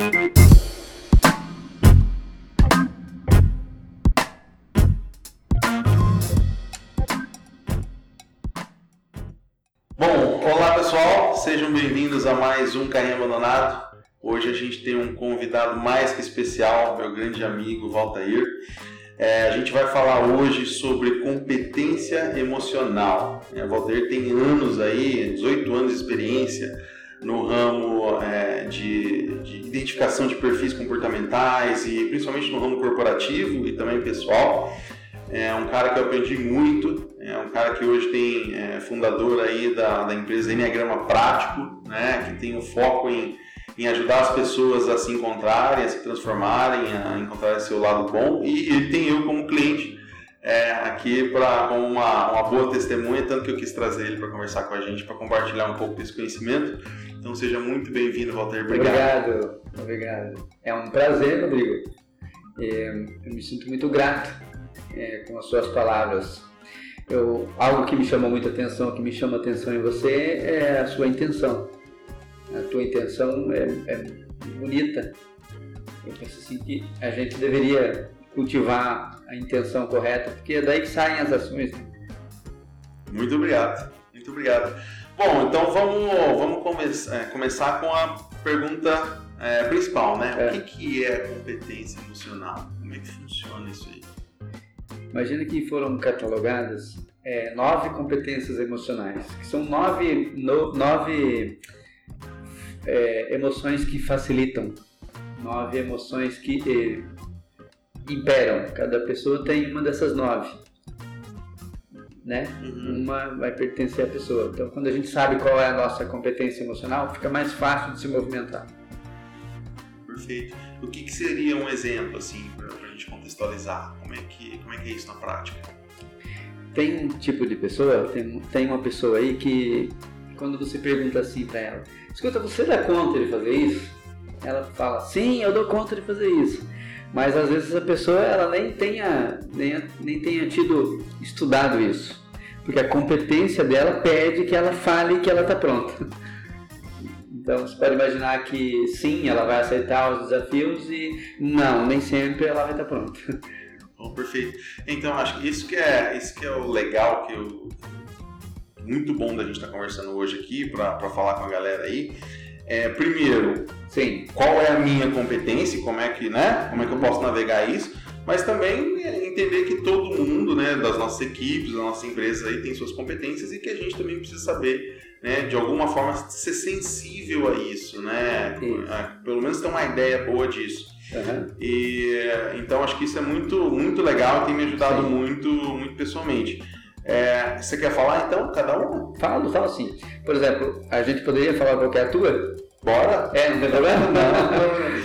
Bom, olá pessoal, sejam bem-vindos a mais um Carrinho Abandonado. Hoje a gente tem um convidado mais que especial, meu grande amigo Valtair. É, a gente vai falar hoje sobre competência emocional. É, Valtair tem anos aí, 18 anos de experiência no ramo é, de, de identificação de perfis comportamentais e principalmente no ramo corporativo e também pessoal. É um cara que eu aprendi muito, é um cara que hoje tem é, fundador aí da, da empresa Enneagrama Prático, né, que tem o um foco em, em ajudar as pessoas a se encontrarem, a se transformarem, a encontrar seu lado bom. E ele tem eu como cliente é, aqui como uma, uma boa testemunha, tanto que eu quis trazer ele para conversar com a gente, para compartilhar um pouco desse conhecimento. Então seja muito bem-vindo, Walter. Obrigado. Obrigado, obrigado. É um prazer, Rodrigo. É, eu me sinto muito grato é, com as suas palavras. Eu, algo que me chamou muita atenção, que me chama atenção em você é a sua intenção. A tua intenção é, é bonita. Eu penso assim que a gente deveria cultivar a intenção correta, porque é daí que saem as ações. Né? Muito obrigado, muito obrigado. Bom, então vamos, vamos come é, começar com a pergunta é, principal, né? É. O que, que é competência emocional? Como é que funciona isso aí? Imagina que foram catalogadas é, nove competências emocionais, que são nove, no, nove é, emoções que facilitam, nove emoções que eh, imperam. Cada pessoa tem uma dessas nove. Né? Uhum. Uma vai pertencer à pessoa. Então, quando a gente sabe qual é a nossa competência emocional, fica mais fácil de se movimentar. Perfeito. O que, que seria um exemplo, assim, gente contextualizar como é que, como é, que é isso na prática? Tem um tipo de pessoa, tem, tem uma pessoa aí que quando você pergunta assim para ela, escuta, você dá conta de fazer isso? Ela fala, sim, eu dou conta de fazer isso. Mas às vezes a pessoa ela nem tenha, nem, nem tenha tido estudado isso. Porque a competência dela pede que ela fale que ela está pronta. Então você pode imaginar que sim, ela vai aceitar os desafios e não, nem sempre ela vai estar pronta. Bom, perfeito. Então acho que isso que é, isso que é o legal que eu muito bom da gente estar conversando hoje aqui para falar com a galera aí. É, primeiro, sim, qual é a minha competência, como é que, né, como é que eu posso navegar isso, mas também entender que todo mundo, né, das nossas equipes, das nossas empresas aí tem suas competências e que a gente também precisa saber né, de alguma forma ser sensível a isso, né? Isso. É, pelo menos ter uma ideia boa disso. Uhum. E então acho que isso é muito muito legal e tem me ajudado Sim. muito muito pessoalmente. É, você quer falar então cada um? Falo, falo sim. Por exemplo, a gente poderia falar qual é a tua? Bora? É, não tem problema? Não,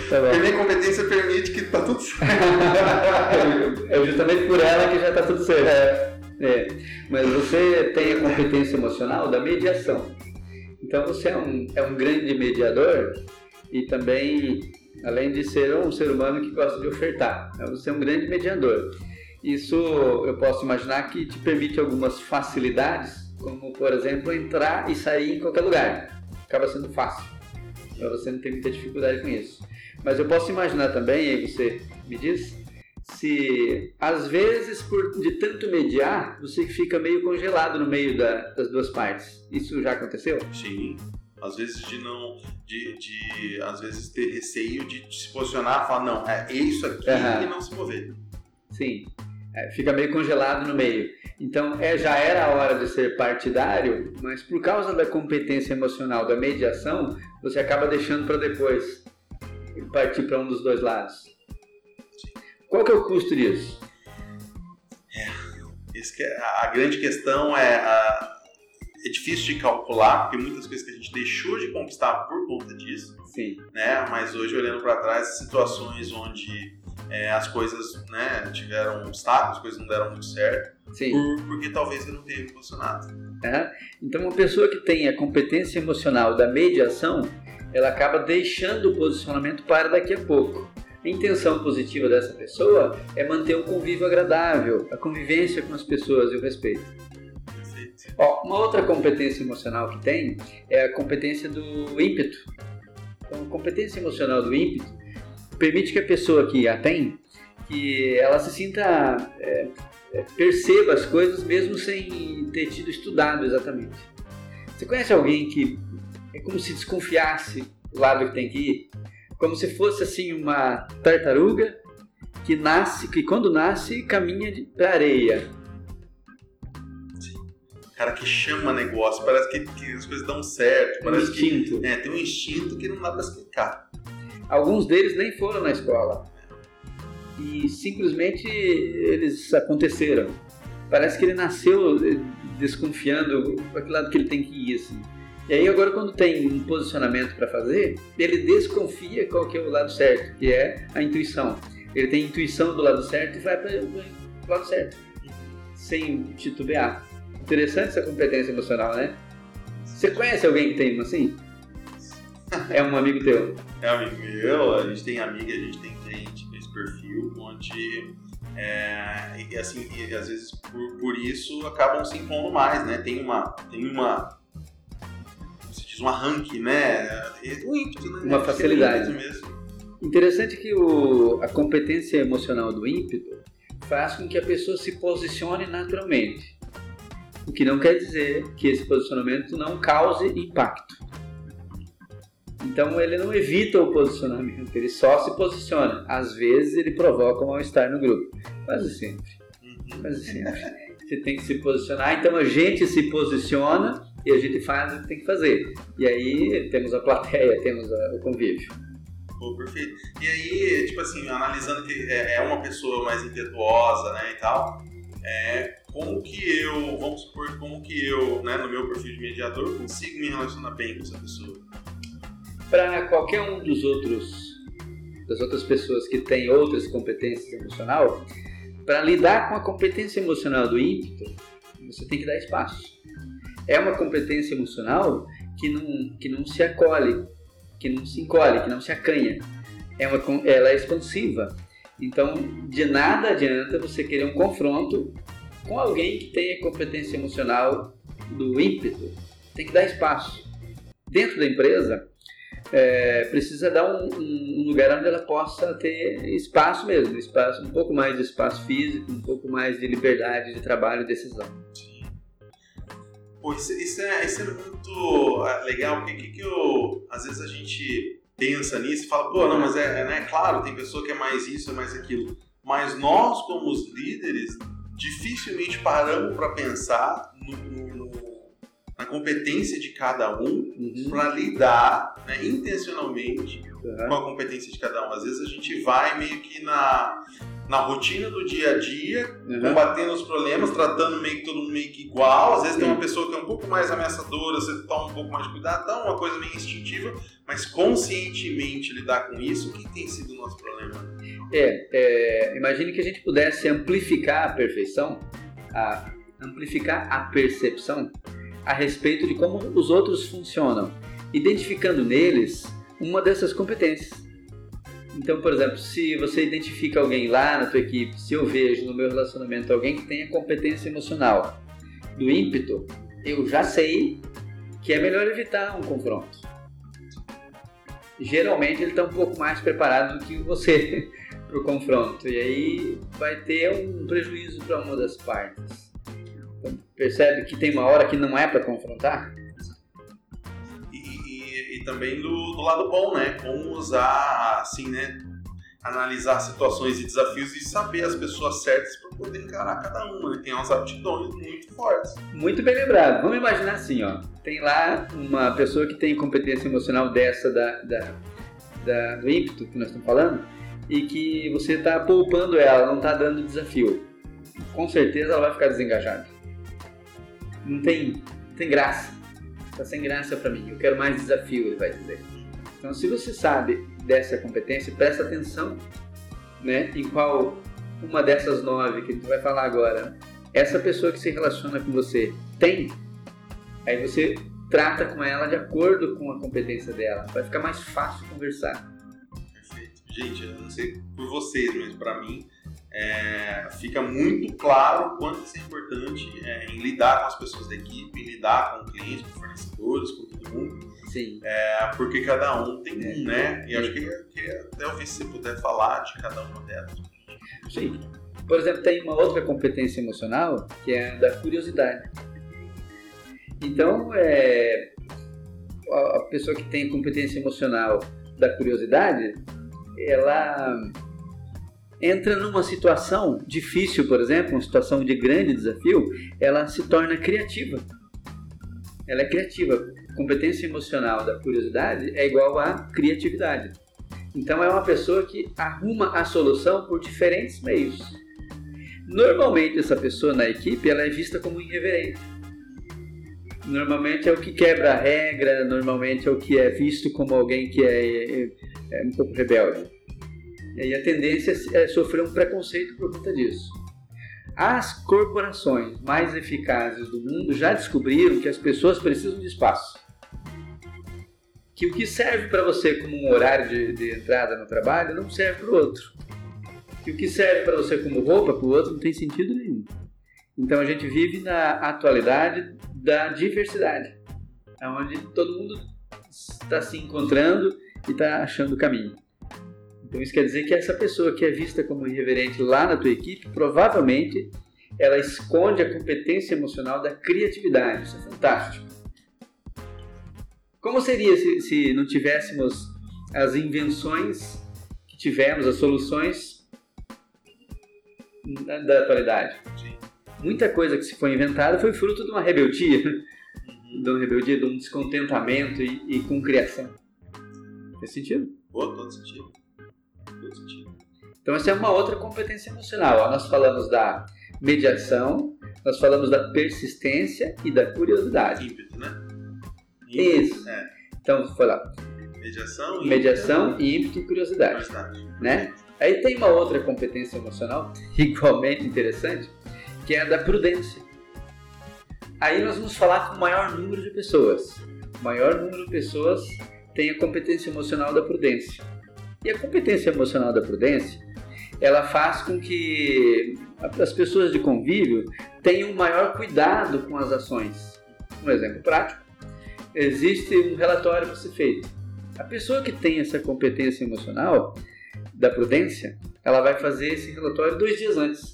tá minha competência permite que tá tudo certo. é justamente por ela que já tá tudo certo. É. É, mas você tem a competência emocional da mediação. Então você é um, é um grande mediador e também, além de ser um ser humano que gosta de ofertar, né, você é um grande mediador. Isso eu posso imaginar que te permite algumas facilidades, como por exemplo entrar e sair em qualquer lugar. Acaba sendo fácil. Você não tem muita dificuldade com isso. Mas eu posso imaginar também, aí você me diz, se às vezes por de tanto mediar você fica meio congelado no meio da, das duas partes. Isso já aconteceu? Sim. Às vezes de não, de, de às vezes ter receio de se posicionar, falar não, é isso aqui uhum. e não se mover. Sim. É, fica meio congelado no meio. Então é, já era a hora de ser partidário, mas por causa da competência emocional da mediação, você acaba deixando para depois partir para um dos dois lados. Qual que é o custo disso? É, é, a grande questão é a, é difícil de calcular, porque muitas coisas que a gente deixou de conquistar por conta disso. Sim. Né? Mas hoje, olhando para trás, situações onde é, as coisas né, tiveram obstáculos, as coisas não deram muito certo, Sim. Por, porque talvez eu não tenha funcionado. É. Então, uma pessoa que tem a competência emocional da mediação, ela acaba deixando o posicionamento para daqui a pouco. A intenção positiva dessa pessoa é manter o convívio agradável, a convivência com as pessoas e o respeito. Ó, uma outra competência emocional que tem é a competência do ímpeto. Então, a competência emocional do ímpeto permite que a pessoa que a tem, que ela se sinta, é, é, perceba as coisas mesmo sem ter tido estudado exatamente. Você conhece alguém que é como se desconfiasse do lado que tem que ir? Como se fosse assim uma tartaruga que nasce, que quando nasce caminha para areia cara que chama negócio, parece que, que as coisas dão certo. Parece um instinto. Que, é, tem um instinto que não dá pra explicar. Alguns deles nem foram na escola. E simplesmente eles aconteceram. Parece que ele nasceu eh, desconfiando para que lado que ele tem que ir, assim. E aí agora quando tem um posicionamento para fazer, ele desconfia qual que é o lado certo, que é a intuição. Ele tem intuição do lado certo e vai para o lado certo, sem titubear. Interessante essa competência emocional, né? Você conhece alguém que tem uma assim? É um amigo teu? É um amigo meu, a gente tem amiga, a gente tem cliente com esse perfil, onde é, e assim, e às vezes por, por, isso acabam se impondo mais, né? Tem uma, tem uma, como se diz, um arranque, né? Um ímpeto, né? Uma facilidade. mesmo. Interessante que o, a competência emocional do ímpeto faz com que a pessoa se posicione naturalmente. O que não quer dizer que esse posicionamento não cause impacto. Então ele não evita o posicionamento, ele só se posiciona. Às vezes ele provoca um mal-estar no grupo. Quase sempre. Uhum. Quase sempre. Você tem que se posicionar, então a gente se posiciona e a gente faz o que tem que fazer. E aí temos a plateia, temos o convívio. Pô, perfeito. E aí, tipo assim, analisando que é, é uma pessoa mais impetuosa, né, e tal, é, como que eu, vamos supor, como que eu, né, no meu perfil de mediador, consigo me relacionar bem com essa pessoa? Para qualquer um dos outros, das outras pessoas que têm outras competências emocional, para lidar com a competência emocional do ímpeto, você tem que dar espaço. É uma competência emocional que não, que não se acolhe, que não se encolhe, que não se acanha. É uma, ela é expansiva. Então, de nada adianta você querer um confronto com alguém que tenha competência emocional do ímpeto. Tem que dar espaço. Dentro da empresa, é, precisa dar um, um, lugar onde ela possa ter espaço mesmo, espaço, um pouco mais de espaço físico, um pouco mais de liberdade de trabalho e decisão. Pô, isso, isso, é, isso é muito é, legal, porque que, que eu, às vezes a gente pensa nisso e fala, pô, não, mas é, é né, claro, tem pessoa que é mais isso, é mais aquilo. Mas nós, como os líderes, dificilmente paramos para pensar no, no, na competência de cada um uhum. para lidar né, intencionalmente uhum. com a competência de cada um. Às vezes a gente vai meio que na, na rotina do dia a dia, uhum. combatendo os problemas, tratando meio que todo mundo meio que igual. Às vezes tem uma pessoa que é um pouco mais ameaçadora, você toma um pouco mais de cuidado, dá uma coisa meio instintiva, mas conscientemente lidar com isso, o que tem sido o nosso problema? É, é imagine que a gente pudesse amplificar a perfeição, a, amplificar a percepção a respeito de como os outros funcionam, identificando neles uma dessas competências. Então, por exemplo, se você identifica alguém lá na tua equipe, se eu vejo no meu relacionamento alguém que tenha competência emocional do ímpeto, eu já sei que é melhor evitar um confronto. Geralmente ele está um pouco mais preparado do que você para o confronto e aí vai ter um prejuízo para uma das partes. Percebe que tem uma hora que não é para confrontar? também do, do lado bom, né? Como usar, assim, né? Analisar situações e desafios e saber as pessoas certas para poder encarar cada uma. Né? Tem umas aptidões muito fortes. Muito bem lembrado. Vamos imaginar assim, ó. Tem lá uma pessoa que tem competência emocional dessa da, da, da do ímpeto que nós estamos falando e que você está poupando ela, não está dando desafio. Com certeza ela vai ficar desengajada. Não tem, não tem graça tá sem graça para mim, eu quero mais desafio, ele vai dizer. Então, se você sabe dessa competência, presta atenção né, em qual uma dessas nove que a gente vai falar agora, essa pessoa que se relaciona com você tem, aí você trata com ela de acordo com a competência dela, vai ficar mais fácil conversar. Perfeito. Gente, eu não sei por vocês, mas para mim é, fica muito claro o quanto isso é importante é, em lidar com as pessoas da equipe, em lidar com clientes, com fornecedores, com todo mundo. Sim. É, porque cada um tem um, né? E acho que, que até ouvir se você puder falar de cada uma delas. Sim. Por exemplo, tem uma outra competência emocional que é a da curiosidade. Então, é, a a pessoa que tem competência emocional da curiosidade, ela entra numa situação difícil, por exemplo, uma situação de grande desafio, ela se torna criativa. Ela é criativa. Competência emocional da curiosidade é igual a criatividade. Então é uma pessoa que arruma a solução por diferentes meios. Normalmente essa pessoa na equipe ela é vista como irreverente. Normalmente é o que quebra a regra, normalmente é o que é visto como alguém que é, é- é um pouco rebelde. E a tendência é sofrer um preconceito por conta disso. As corporações mais eficazes do mundo já descobriram que as pessoas precisam de espaço. Que o que serve para você como um horário de, de entrada no trabalho não serve para o outro. Que o que serve para você como roupa para o outro não tem sentido nenhum. Então a gente vive na atualidade da diversidade, onde todo mundo está se encontrando e está achando o caminho. Então isso quer dizer que essa pessoa que é vista como irreverente lá na tua equipe, provavelmente ela esconde a competência emocional da criatividade. Isso é fantástico. Como seria se, se não tivéssemos as invenções que tivemos, as soluções da, da atualidade? Sim. Muita coisa que se foi inventada foi fruto de uma rebeldia, de uma rebeldia, de um descontentamento e, e com criação. Faz sentido? Pô, todo sentido. Sentido. Então essa é uma outra competência emocional. Nós falamos da mediação, nós falamos da persistência e da curiosidade. Ímpeto, né? Isso. É. Então foi lá, Mediação e mediação, ímpeto e curiosidade, curiosidade. né? Aí tem uma outra competência emocional igualmente interessante, que é a da prudência. Aí nós vamos falar com o maior número de pessoas. O maior número de pessoas tem a competência emocional da prudência. E a competência emocional da prudência, ela faz com que as pessoas de convívio tenham maior cuidado com as ações. Um exemplo prático: existe um relatório para ser feito. A pessoa que tem essa competência emocional da prudência, ela vai fazer esse relatório dois dias antes.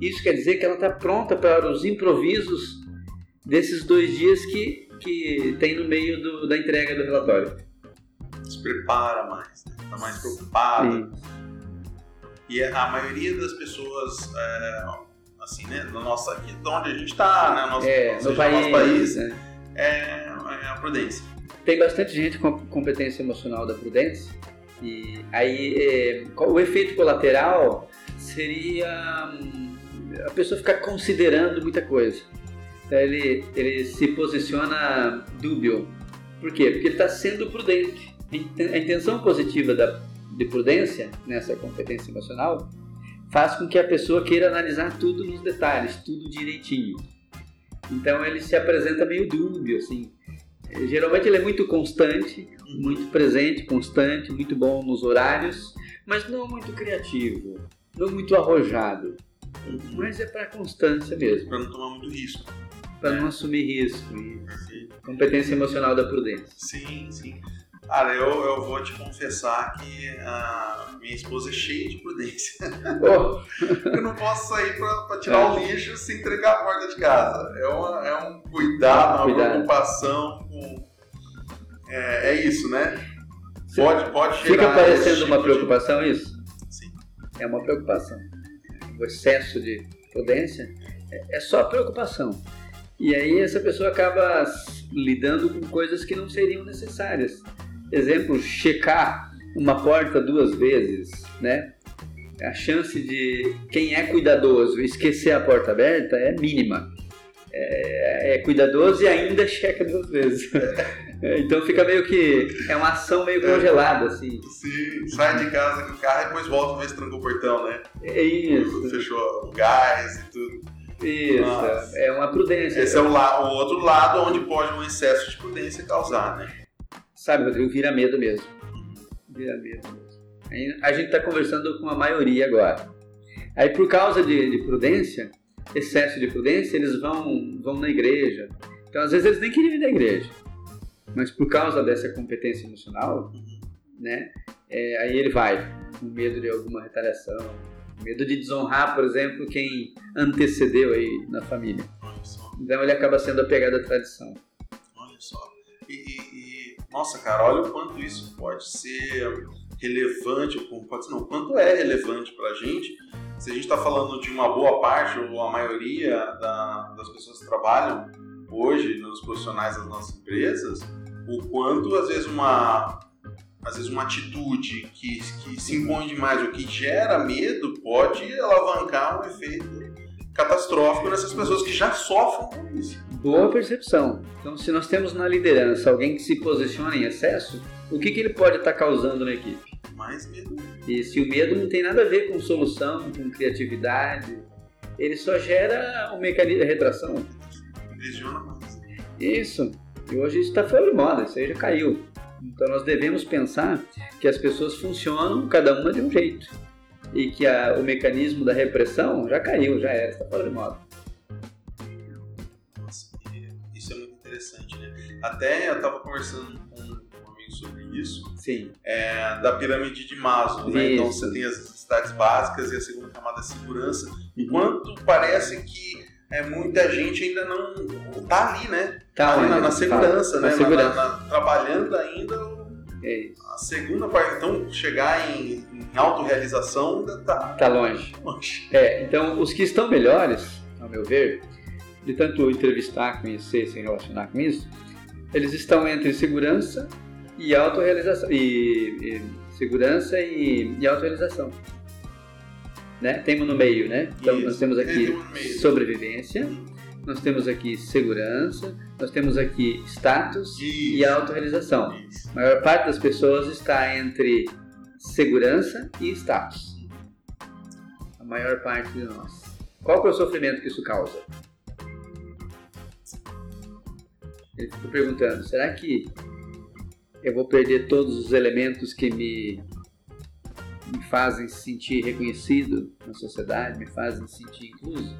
Isso quer dizer que ela está pronta para os improvisos desses dois dias que, que tem no meio do- da entrega do relatório. Se prepara mais, né? Tá mais preocupado. E a maioria das pessoas, é, assim, né? Na nossa, aqui de onde a gente tá, né? Nosso, É, seja no país, nosso país né? é, é a prudência. Tem bastante gente com competência emocional da prudência. E aí é, o efeito colateral seria hum, a pessoa ficar considerando muita coisa. Então, ele, ele se posiciona dúbio. Por quê? Porque ele está sendo prudente. A inten- A intenção positiva da, de prudência nessa competência emocional faz com que a pessoa queira analisar tudo nos detalhes, tudo direitinho. Então ele se apresenta meio dúbio, assim. Geralmente ele é muito constante, muito presente, constante, muito bom nos horários, mas não muito criativo, não muito arrojado. Mas é para constância mesmo, Pra não tomar muito risco. para não assumir risco. Competência emocional da prudência. sim. sim. Cara, eu, eu vou te confessar que a minha esposa é cheia de prudência. Oh, Eu não posso sair pra tirar o lixo sem entregar a porta de casa. É, uma- é um cuidado, uma Cuidado. preocupação com. É, é isso, né? Pode, pode gerar. fica parecendo tipo uma de- preocupação isso? Sim. É uma preocupação. O excesso de prudência é- é só preocupação. E aí essa pessoa acaba lidando com coisas que não seriam necessárias. Exemplo, checar uma porta duas vezes, né? A chance de quem é cuidadoso esquecer a porta aberta é mínima. É, é cuidadoso e ainda checa duas vezes. Então fica meio que. É uma ação meio congelada, assim. Sim, sai de casa com o carro e depois volta se trancou o portão, né? É isso. Fechou o gás e tudo. Isso, Nossa. é uma prudência. Esse é o, la- o outro lado onde pode um excesso de prudência causar, né? Sabe, Rodrigo, vira medo mesmo. Vira medo mesmo. Aí A gente está conversando com a maioria agora. Aí, por causa de, de prudência, excesso de prudência, eles vão, vão na igreja. Então, às vezes, eles nem queriam ir na igreja. Mas por causa dessa competência emocional, né? é, aí ele vai com medo de alguma retaliação, medo de desonrar, por exemplo, quem antecedeu aí na família. Então ele acaba sendo apegado à tradição. olha só. Nossa, cara, olha o quanto isso pode ser relevante, ou pode não, quanto é relevante pra gente. Se a gente está falando de uma boa parte, ou a maioria da- das pessoas que trabalham hoje nos profissionais das nossas empresas, o quanto às vezes uma às vezes uma atitude que, que se impõe demais ou que gera medo pode alavancar um efeito catastrófico nessas pessoas que já sofrem com isso. Boa percepção. Então, se nós temos na liderança alguém que se posiciona em excesso, o que, que ele pode estar causando na equipe? Mais medo. E se o medo não tem nada a ver com solução, com criatividade, ele só gera um mecanismo de retração. Lesiona mais. Isso. E hoje isso está fora de moda, isso aí já caiu. Então nós devemos pensar que as pessoas funcionam cada uma de um jeito. E que a- o mecanismo da repressão já caiu, já era, está fora de moda. Nossa, isso é muito interessante, né? Até eu estava conversando com um amigo sobre isso, Sim. é, da pirâmide de Maslow, né? Então você tem as necessidades básicas e a segunda camada é segurança. Enquanto parece que é, muita gente ainda não tá ali, né? Tá ali onde? na, na segurança, Na né? Na- segurança. na- na- trabalhando ainda É a segunda parte. Então, chegar em, em autorrealização ainda tá Tá longe. longe. É, então os que estão melhores, ao meu ver, de tanto entrevistar, conhecer, se relacionar com isso, eles estão entre segurança e autorrealização. E, e segurança e, e autorrealização. Né? Temos no meio, né? Então Isso. nós temos aqui sobrevivência, nós temos aqui segurança, nós temos aqui status e Isso. autorrealização. Isso. A maior parte das pessoas está entre segurança e status. A maior parte de nós. Qual que é o sofrimento que isso causa? Ele fica perguntando, será que eu vou perder todos os elementos que me, me fazem se sentir reconhecido na sociedade, me fazem se sentir incluso?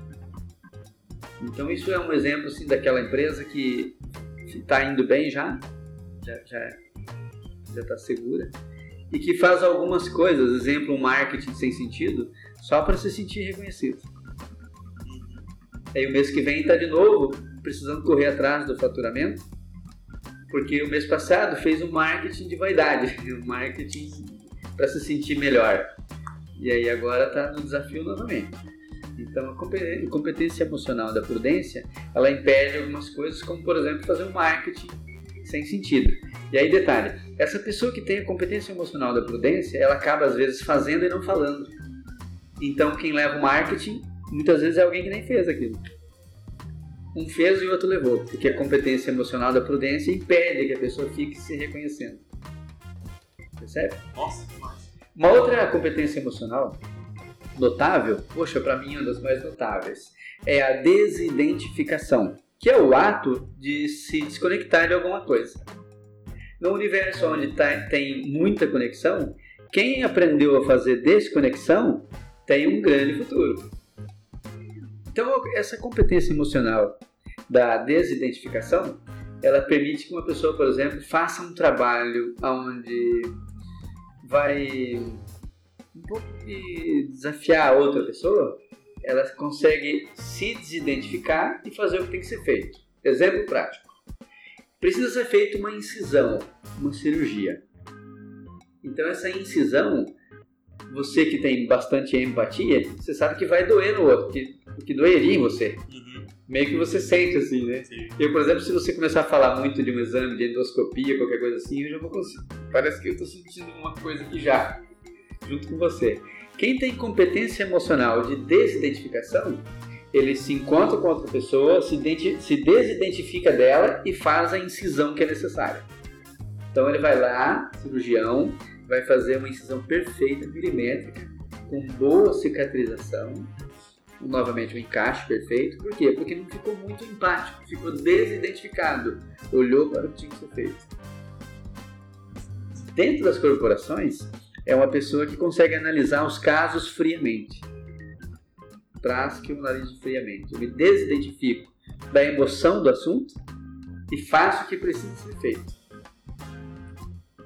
Então isso é um exemplo assim, daquela empresa que está indo bem já já está segura e que faz algumas coisas, exemplo, um marketing sem sentido, só para se sentir reconhecido. Aí o mês que vem está de novo precisando correr atrás do faturamento, porque o mês passado fez um marketing de vaidade, um marketing para se sentir melhor. E aí agora está no desafio novamente. Então a compe- competência emocional da prudência, ela impede algumas coisas, como por exemplo fazer um marketing sem sentido. E aí detalhe, essa pessoa que tem a competência emocional da prudência, ela acaba às vezes fazendo e não falando. Então quem leva o marketing, muitas vezes é alguém que nem fez aquilo. Um fez e o outro levou, porque a competência emocional da prudência impede que a pessoa fique se reconhecendo. Percebe? Nossa, demais. Uma outra competência emocional notável, poxa, para mim é uma das mais notáveis, é a desidentificação, que é o ato de se desconectar de alguma coisa. No universo onde tá- tem muita conexão, quem aprendeu a fazer desconexão tem um grande futuro. Então, essa competência emocional da desidentificação, ela permite que uma pessoa, por exemplo, faça um trabalho onde vai um pouco de desafiar a outra pessoa, ela consegue se desidentificar e fazer o que tem que ser feito. Exemplo prático. Precisa ser feita uma incisão, uma cirurgia. Então essa incisão, você que tem bastante empatia, você sabe que vai doer no outro, que, que doeria em você. Uhum. Meio que você sente assim, né? Sim. Eu, por exemplo, se você começar a falar muito de um exame de endoscopia, qualquer coisa assim, eu já vou conseguir. Parece que eu estou sentindo uma coisa aqui já, junto com você. Quem tem competência emocional de desidentificação, ele se encontra com outra pessoa, se, se desidentifica dela e faz a incisão que é necessária. Então ele vai lá, cirurgião, vai fazer uma incisão perfeita, milimétrica, com boa cicatrização, novamente o encaixe perfeito. Por quê? Porque não ficou muito empático, ficou desidentificado, olhou para o que tinha que ser feito. Dentro das corporações, é uma pessoa que consegue analisar os casos friamente. Traz que eu analiso friamente. Eu me desidentifico da emoção do assunto e faço o que precisa ser feito.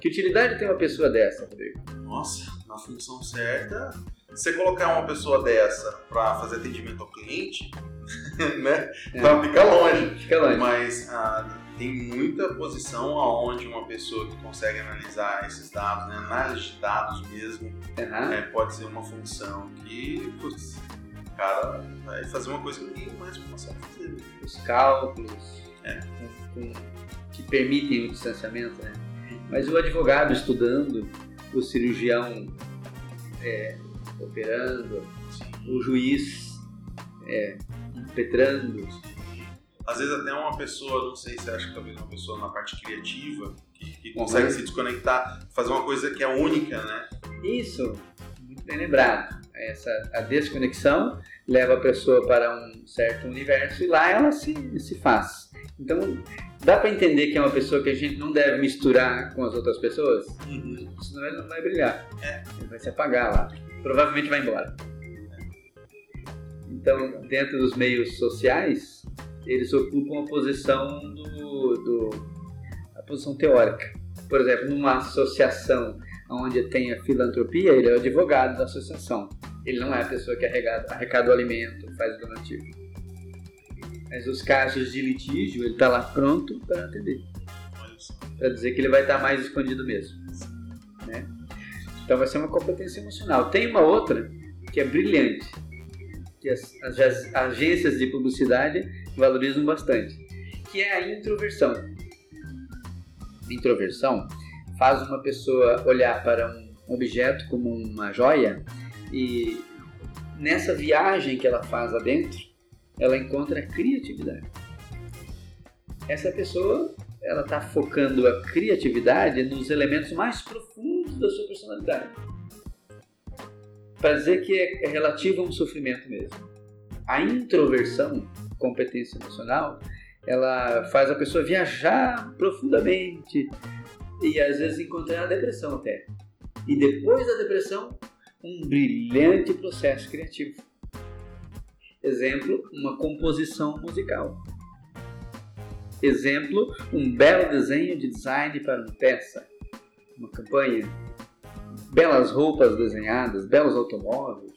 Que utilidade tem uma pessoa dessa, Rodrigo? Nossa, na função certa, você colocar uma pessoa dessa para fazer atendimento ao cliente, né? É. Então fica longe. Fica longe. Mas ah, tem muita posição onde uma pessoa que consegue analisar esses dados, né, análise de dados mesmo, uhum. é, pode ser uma função que, putz, o cara vai fazer uma coisa que ninguém mais consegue fazer. Os cálculos é. com, com, que permitem o distanciamento, né? Mas o advogado estudando, o cirurgião é, operando, Sim. o juiz é, impetrando. Às vezes até uma pessoa, não sei se acha que talvez uma pessoa na parte criativa, que, que consegue uhum. se desconectar, fazer uma coisa que é única, né? Isso, muito bem lembrado. Essa, a desconexão leva a pessoa para um certo universo e lá ela se, se faz. Então, dá para entender que é uma pessoa que a gente não deve misturar com as outras pessoas? Uhum. Senão ele não vai brilhar. É. Ele vai se apagar lá. Provavelmente vai embora. Então, dentro dos meios sociais, eles ocupam a posição do, do a posição teórica. Por exemplo, numa associação onde tem a filantropia, ele é o advogado da associação. Ele não é a pessoa que arrecada, arrecada o alimento, faz o donativo. Mas os casos de litígio, ele está lá pronto para atender. Para dizer que ele vai estar tá mais escondido mesmo. Né? Então vai ser uma competência emocional. Tem uma outra que é brilhante, que as, as agências de publicidade valorizam bastante, que é a introversão. Introversão faz uma pessoa olhar para um objeto como uma joia e nessa viagem que ela faz adentro, ela encontra criatividade. Essa pessoa, ela está focando a criatividade nos elementos mais profundos da sua personalidade. Para dizer que é, é relativo a um sofrimento mesmo. A introversão, competência emocional, ela faz a pessoa viajar profundamente e às vezes encontrar a depressão até. E depois da depressão, um brilhante processo criativo. Exemplo, uma composição musical. Exemplo, um belo desenho de design para uma peça, uma campanha. Belas roupas desenhadas, belos automóveis,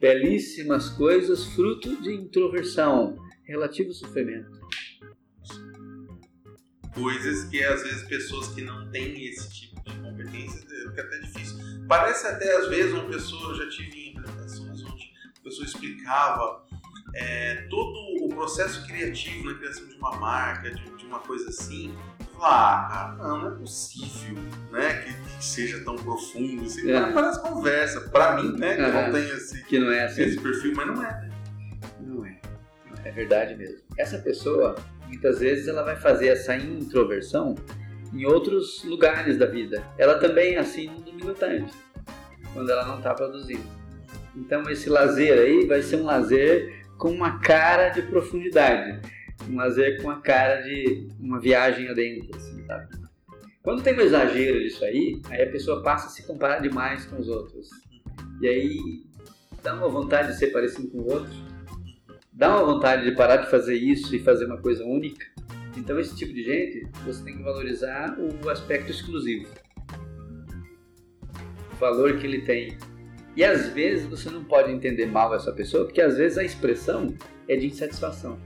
belíssimas coisas fruto de introversão, relativo sofrimento. Coisas que às vezes pessoas que não têm esse tipo de competência fica até difícil. Parece até às vezes uma pessoa, eu já tive pessoa explicava é, todo o processo criativo na criação de uma marca, de, de uma coisa assim. Eu falava, ah, não, não é possível, né, que, que seja tão profundo assim. É. Parece conversa, pra mim, né, que não tem esse, que não é assim. esse perfil, mas não é, né? Não é. É verdade mesmo. Essa pessoa, muitas vezes, ela vai fazer essa introversão em outros lugares da vida. Ela também é assim no domingo à tarde, quando ela não está produzindo. Então esse lazer aí vai ser um lazer com uma cara de profundidade, um lazer com a cara de uma viagem adentro, assim, sabe? Quando tem um exagero disso aí, aí a pessoa passa a se comparar demais com os outros. E aí dá uma vontade de ser parecido com o outro, dá uma vontade de parar de fazer isso e fazer uma coisa única. Então esse tipo de gente, você tem que valorizar o aspecto exclusivo. O valor que ele tem e às vezes você não pode entender mal essa pessoa, porque às vezes a expressão é de insatisfação.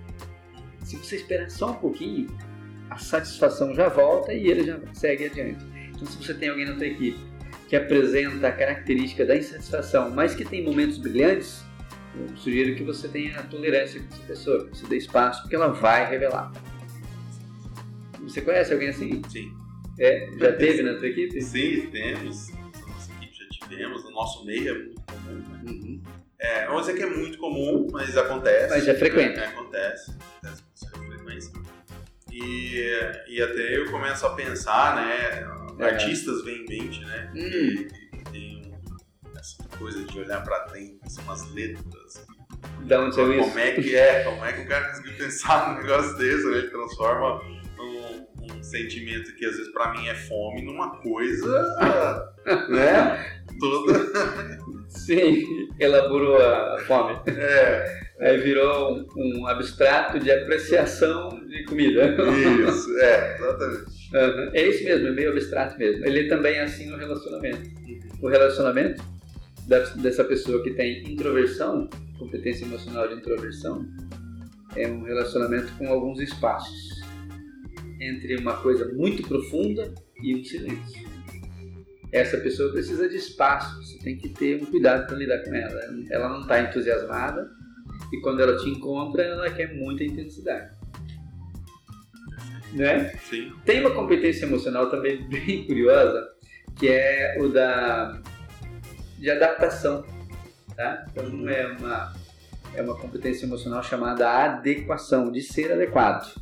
Se você esperar só um pouquinho, a satisfação já volta e ele já segue adiante. Então, se você tem alguém na sua equipe que apresenta a característica da insatisfação, mas que tem momentos brilhantes, eu sugiro que você tenha tolerância com essa pessoa, que você dê espaço, porque ela vai revelar. Você conhece alguém assim? Sim. É, já teve na sua equipe? Sim, temos temos no nosso meio, é muito comum. Né? Uhum. É, vamos dizer que é muito comum, mas acontece. Mas é frequente. Né? Acontece, acontece. E, e até eu começo a pensar, né? É. Artistas vêm em mente, né? Hum. Que, tem essa coisa de olhar pra dentro, assim, umas letras. Da onde você Como é que é? Como é que o cara conseguiu pensar num negócio desse, né? Ele transforma sentimento que às vezes pra mim é fome numa coisa, né? toda. Sim, elaborou a fome. É. Aí virou um, um abstrato de apreciação de comida. Isso, é, exatamente. Uhum. É isso mesmo, é meio abstrato mesmo. Ele também é assim no relacionamento. O relacionamento dessa pessoa que tem introversão, competência emocional de introversão, é um relacionamento com alguns espaços entre uma coisa muito profunda e um silêncio. Essa pessoa precisa de espaço, você tem que ter um cuidado para lidar com ela. Ela não está entusiasmada e quando ela te encontra, ela quer muita intensidade. Né? Sim. Tem uma competência emocional também bem curiosa, que é o da de adaptação, tá? Então é uma é uma competência emocional chamada adequação, de ser adequado.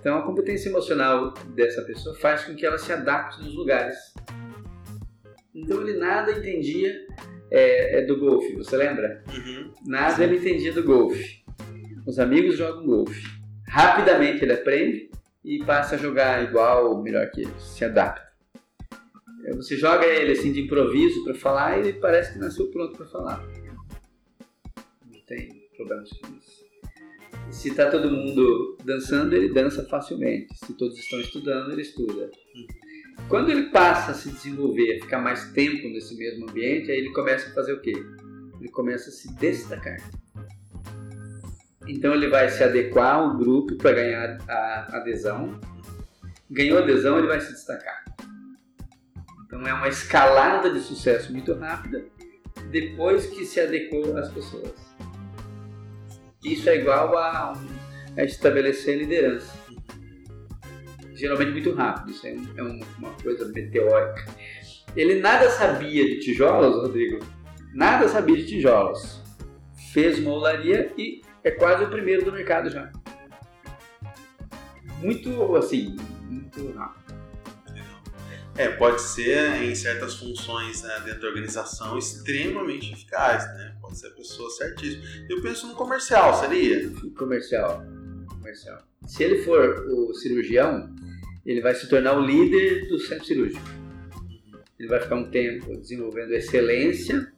Então a competência emocional dessa pessoa faz com que ela se adapte nos lugares. Então ele nada entendia é, é do golfe, você lembra? Uhum. Nada ele entendia do golfe. Os amigos jogam golfe. Rapidamente ele aprende e passa a jogar igual ou melhor que eles, se adapta. É, você joga ele assim de improviso para falar e ele parece que nasceu pronto para falar. Não tem problemas com isso. Se está todo mundo dançando, ele dança facilmente. Se todos estão estudando, ele estuda. Quando ele passa a se desenvolver, ficar mais tempo nesse mesmo ambiente, aí ele começa a fazer o quê? Ele começa a se destacar. Então ele vai se adequar ao grupo para ganhar a adesão. Ganhou adesão, ele vai se destacar. Então é uma escalada de sucesso muito rápida depois que se adequou às pessoas. Isso é igual a, a estabelecer liderança. Geralmente muito rápido, isso é, é uma coisa meteórica. Ele nada sabia de tijolos, Rodrigo. Nada sabia de tijolos. Fez uma e é quase o primeiro do mercado já. Muito assim, muito rápido. É, pode ser em certas funções né, dentro da organização extremamente eficaz, né? Pode ser a pessoa certíssima. Eu penso no comercial, seria? Comercial. Comercial. Se ele for o cirurgião, ele vai se tornar o líder do centro cirúrgico. Ele vai ficar um tempo desenvolvendo excelência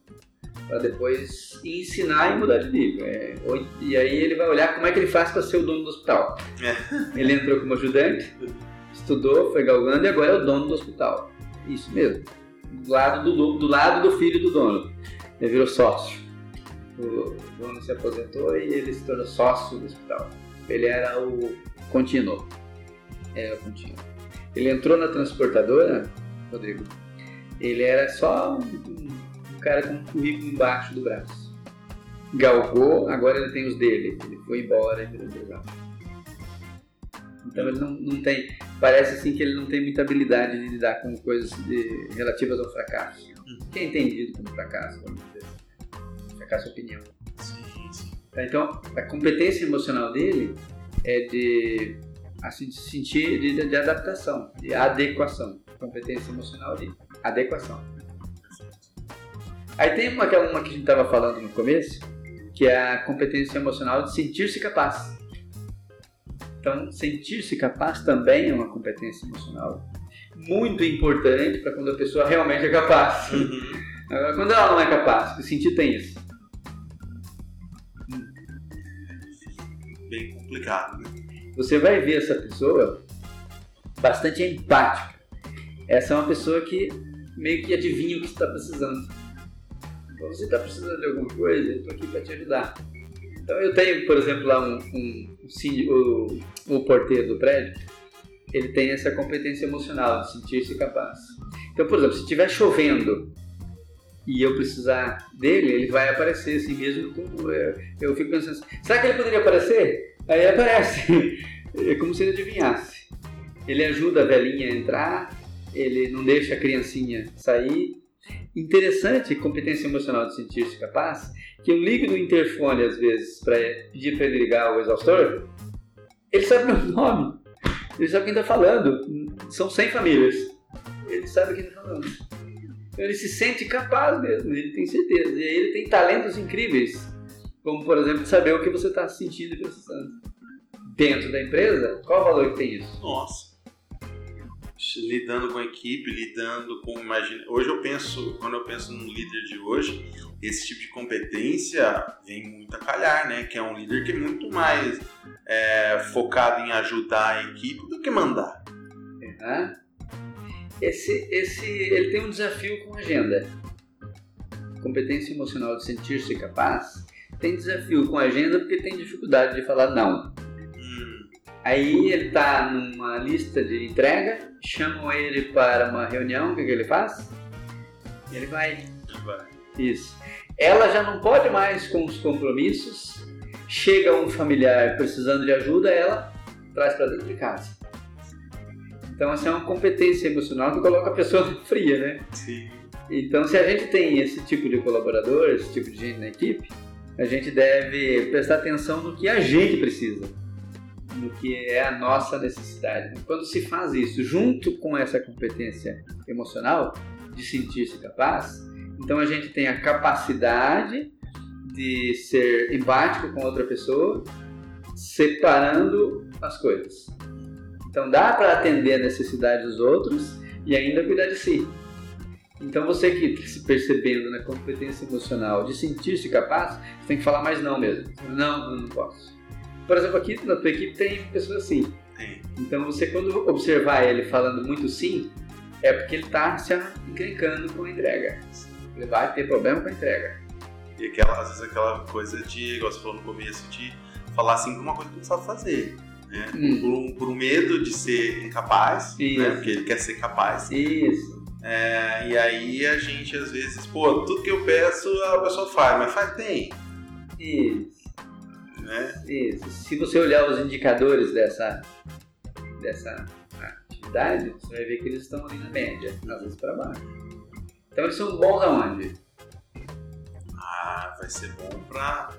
para depois ensinar e mudar de nível. É, e aí ele vai olhar como é que ele faz para ser o dono do hospital. É. Ele entrou como ajudante, estudou, foi galgando e agora é o dono do hospital. Isso mesmo. Do lado do, do, lado do filho do dono. Ele virou sócio. O dono se aposentou e ele se tornou sócio do hospital. Ele era o contínuo. Era o contínuo. Ele entrou na transportadora, Rodrigo. Ele era só um, um cara com um currículo embaixo do braço. Galgou, agora ele tem os dele. Ele foi embora e virou empresário. Então ele não, não tem. Parece assim que ele não tem muita habilidade de lidar com coisas de, relativas ao fracasso. Que é entendido como fracasso, vamos dizer. Fracasso é opinião. Sim, sim. Tá, Então a competência emocional dele é de assim, de sentir de, de adaptação, de adequação. Competência emocional de adequação. Aí tem uma, que é uma que a gente estava falando no começo, que é a competência emocional de sentir-se capaz. Então, sentir-se capaz também é uma competência emocional muito importante para quando a pessoa realmente é capaz. Uhum. Agora, quando ela não é capaz, que sentido tem isso? Bem complicado, né? Você vai ver essa pessoa bastante empática. Essa é uma pessoa que meio que adivinha o que você está precisando. Então, você está precisando de alguma coisa, eu estou aqui para te ajudar. Então eu tenho, por exemplo, lá um, um, um o, o porteiro do prédio, ele tem essa competência emocional de sentir-se capaz. Então, por exemplo, se estiver chovendo e eu precisar dele, ele vai aparecer assim mesmo. Como eu, eu fico pensando, assim, será que ele poderia aparecer? Aí ele aparece. É como se ele adivinhasse. Ele ajuda a velhinha a entrar, ele não deixa a criancinha sair. Interessante, competência emocional de sentir-se capaz, que eu ligo no interfone às vezes para pedir para ele ligar o exaustor, ele sabe meu nome, ele sabe quem está falando. São 100 famílias. Ele sabe quem está falando. Então ele se sente capaz mesmo, ele tem certeza. E ele tem talentos incríveis, como por exemplo saber o que você está sentindo e precisando. Dentro da empresa, qual o valor que tem isso? Nossa. Lidando com a equipe, lidando com. Imagina, hoje eu penso, quando eu penso no líder de hoje, esse tipo de competência vem muito a calhar, né? Que é um líder que é muito mais é, focado em ajudar a equipe do que mandar. Uhum. Esse, esse, ele tem um desafio com agenda. Competência emocional de sentir-se capaz tem desafio com agenda porque tem dificuldade de falar não. Aí ele está numa lista de entrega, chamam ele para uma reunião, o que, que ele faz? Ele vai. Ele vai. Isso. Ela já não pode mais com os compromissos. Chega um familiar precisando de ajuda, ela traz para dentro de casa. Então, essa é uma competência emocional que coloca a pessoa fria, né? Sim. Então, se a gente tem esse tipo de colaborador, esse tipo de gente na equipe, a gente deve prestar atenção no que a gente precisa, no que é a nossa necessidade. Quando se faz isso junto com essa competência emocional de sentir-se capaz, então a gente tem a capacidade de ser empático com outra pessoa, separando as coisas. Então dá para atender a necessidade dos outros e ainda cuidar de si. Então você que está se percebendo na competência emocional de sentir-se capaz, tem que falar mais não mesmo. Não, não posso. Por exemplo, aqui na tua equipe tem pessoas assim. Então você quando observar ele falando muito sim, é porque ele está se encrencando com a entrega. Ele vai ter problema com a entrega. E aquela, às vezes aquela coisa de, igual você falou no começo, de falar assim uma coisa que não sabe fazer. Né? Hum. Por, um, por um medo de ser incapaz, né? porque ele quer ser capaz. Isso. É, e aí a gente às vezes, pô, tudo que eu peço a pessoa faz, mas faz bem. Isso. Né? Isso. Se você olhar os indicadores dessa, dessa atividade, você vai ver que eles estão ali na média, às vezes para baixo. Então eles são bons aonde? Ah, vai ser bom para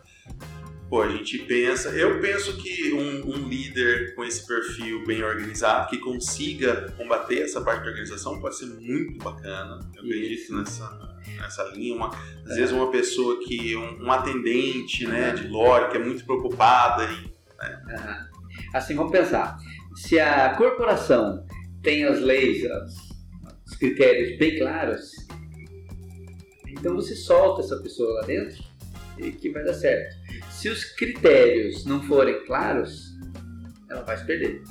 Pô, a gente pensa, eu penso que um, um, líder com esse perfil bem organizado, que consiga combater essa parte da organização, pode ser muito bacana. Eu acredito nessa, nessa linha. Uma, às é. vezes uma pessoa que, um, um atendente né, de lore, que é muito preocupada. E, né? Assim, vamos pensar. Se a corporação tem as leis, os critérios bem claros, então você solta essa pessoa lá dentro que vai dar certo. Se os critérios não forem claros, ela vai se perder.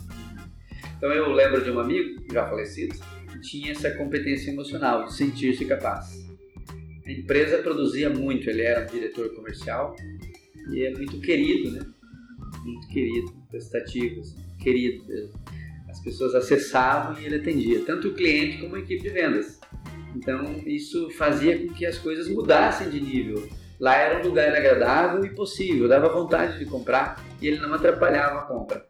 Então eu lembro de um amigo, já falecido, que tinha essa competência emocional de sentir-se capaz. A empresa produzia muito, ele era um diretor comercial e é muito querido, né? Muito querido, prestativo, assim, querido mesmo. As pessoas acessavam e ele atendia, tanto o cliente como a equipe de vendas. Então isso fazia com que as coisas mudassem de nível Lá era um lugar agradável e possível, dava vontade de comprar e ele não atrapalhava a compra.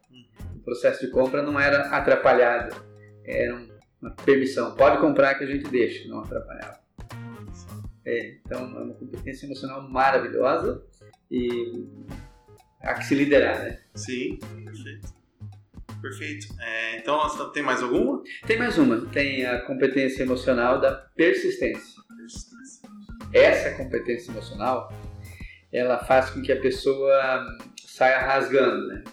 O processo de compra não era atrapalhado, era uma permissão. Pode comprar que a gente deixa, não atrapalhava. É, então é uma competência emocional maravilhosa e há que se liderar, né? Sim, perfeito. Perfeito. É, então, tem mais alguma? Tem mais uma. Tem a competência emocional da persistência. Persistência essa competência emocional, ela faz com que a pessoa saia rasgando, né?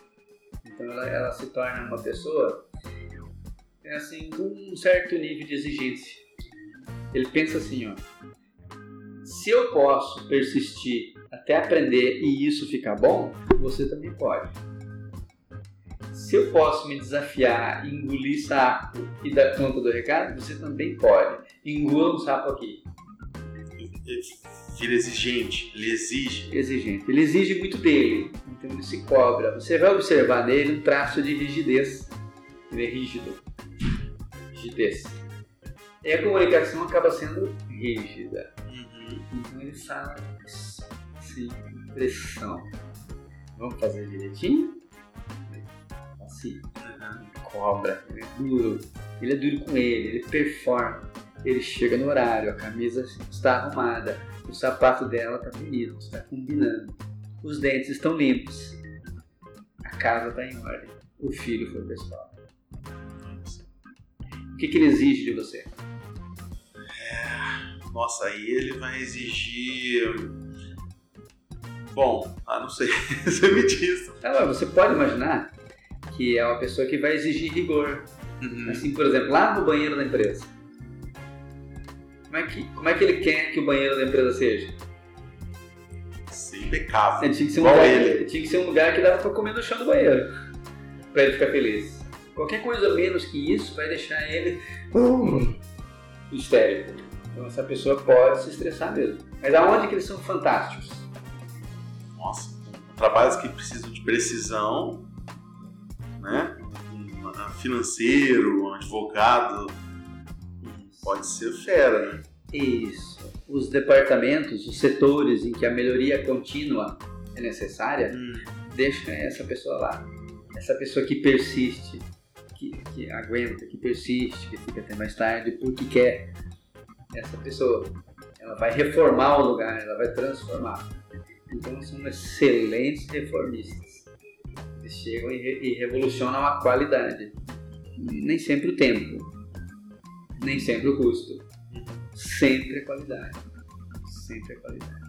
Então ela, ela se torna uma pessoa é assim com um certo nível de exigência. Ele pensa assim, ó, se eu posso persistir até aprender e isso ficar bom, você também pode. Se eu posso me desafiar, engolir sapo e dar conta do recado, você também pode. Engula um sapo aqui vira exigente, ele exige. Exigente. Ele exige muito dele, então ele se cobra. Você vai observar nele um traço de rigidez. Ele é rígido. Rigidez. E a comunicação acaba sendo rígida. Uhum. Então ele fala assim, pressão. Vamos fazer direitinho? Assim. Uhum. Cobra. Ele é duro. Ele é duro com ele, ele performa ele chega no horário, a camisa está arrumada, o sapato dela está bonito, está combinando, os dentes estão limpos, a casa está em ordem, o filho foi para a escola. O que, que ele exige de você? É, nossa, aí ele vai exigir. Bom, ah, não sei, você me diz. Ah, você pode imaginar que é uma pessoa que vai exigir rigor, Uhum. Assim, por exemplo, lá no banheiro da empresa. Como é, que, como é que ele quer que o banheiro da empresa seja? Sim, impecável. Tinha que, ser um lugar, ele. tinha que ser um lugar que dava pra comer no chão do banheiro. Pra ele ficar feliz. Qualquer coisa menos que isso vai deixar ele uh, histérico. Então essa pessoa pode se estressar mesmo. Mas aonde que eles são fantásticos? Nossa, trabalhos que precisam de precisão, né? Um financeiro, um advogado, pode ser fera, né? Isso. Os departamentos, os setores em que a melhoria contínua é necessária, hum. deixa essa pessoa lá. Essa pessoa que persiste, que, que aguenta, que persiste, que fica até mais tarde, porque quer essa pessoa. Ela vai reformar o lugar, ela vai transformar. Então são excelentes reformistas. Eles chegam e, revolucionam a qualidade. Nem sempre o tempo, nem sempre o custo. Sempre a qualidade. Sempre a qualidade.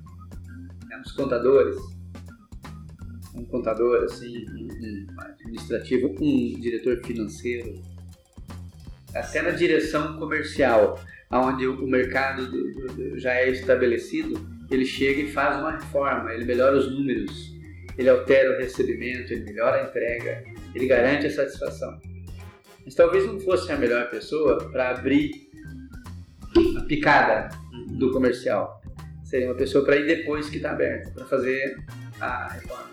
É, os contadores, um contador, assim, um, administrativo, um diretor financeiro, até na direção comercial, onde o mercado do, do, do, já é estabelecido, ele chega e faz uma reforma, ele melhora os números, ele altera o recebimento, ele melhora a entrega, ele garante a satisfação. Mas talvez não fosse a melhor pessoa para abrir a picada do comercial. Seria uma pessoa para ir depois que está aberto, para fazer a reforma.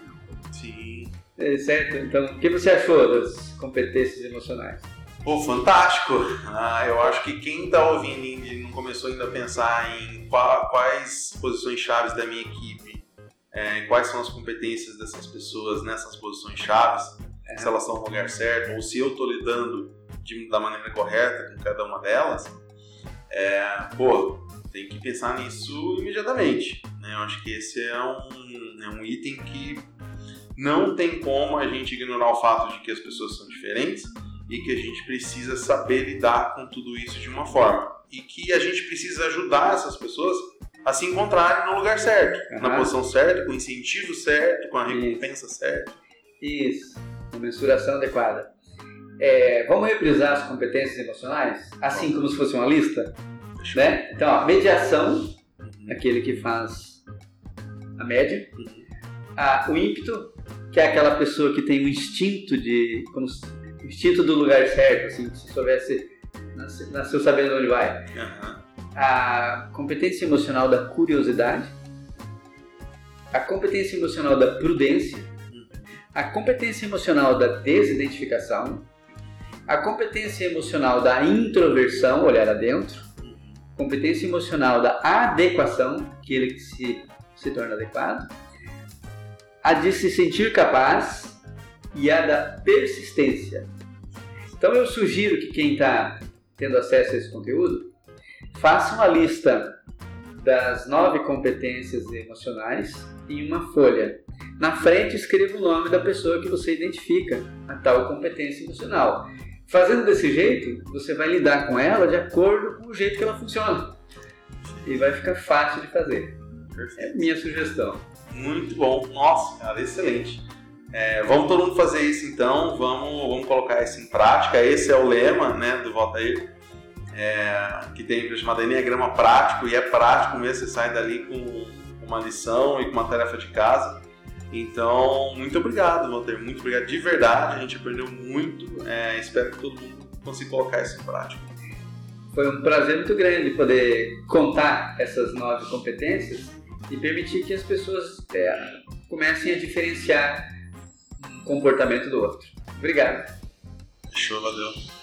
Sim. É, certo? Então, o que você achou das competências emocionais? Pô, fantástico! Ah, eu acho que quem está ouvindo e não começou ainda a pensar em quais posições chaves da minha equipe, é, quais são as competências dessas pessoas nessas posições chaves. Se elas estão no lugar certo, ou se eu estou lidando de, da maneira correta com cada uma delas, é, pô, tem que pensar nisso imediatamente. Né? Eu acho que esse é um, é um item que não tem como a gente ignorar o fato de que as pessoas são diferentes e que a gente precisa saber lidar com tudo isso de uma forma. E que a gente precisa ajudar essas pessoas a se encontrarem no lugar certo, uhum. na posição certa, com o incentivo certo, com a recompensa isso. certa. Isso, uma mensuração adequada. É, vamos reprisar as competências emocionais, assim como se fosse uma lista? Né? Então, ó, mediação, aquele que faz a média. Uhum. Ah, o ímpeto, que é aquela pessoa que tem o instinto de. Como, instinto do lugar certo, assim, se soubesse. Nasceu sabendo onde vai. A competência emocional da curiosidade. A competência emocional da prudência. A competência emocional da desidentificação. A competência emocional da introversão, olhar adentro. Competência emocional da adequação, aquele que se, se torna adequado a de se sentir capaz e a da persistência. Então eu sugiro que quem está tendo acesso a esse conteúdo faça uma lista das nove competências emocionais em uma folha. Na frente escreva o nome da pessoa que você identifica a tal competência emocional. Fazendo desse jeito, você vai lidar com ela de acordo com o jeito que ela funciona. E vai ficar fácil de fazer. É minha sugestão. Muito bom. Nossa, cara, excelente. É, vamos todo mundo fazer isso então, vamos, vamos colocar isso em prática. Esse é o lema né, do Voltair, é, que tem chamado Enneagrama Prático, e é prático mesmo, você sai dali com uma lição e com uma tarefa de casa. Então, muito obrigado, Walter, muito obrigado de verdade, a gente aprendeu muito, é, espero que todo mundo consiga colocar isso em prática. Foi um prazer muito grande poder contar essas nove competências e permitir que as pessoas é, comecem a diferenciar um comportamento do outro. Obrigado. Show, valeu.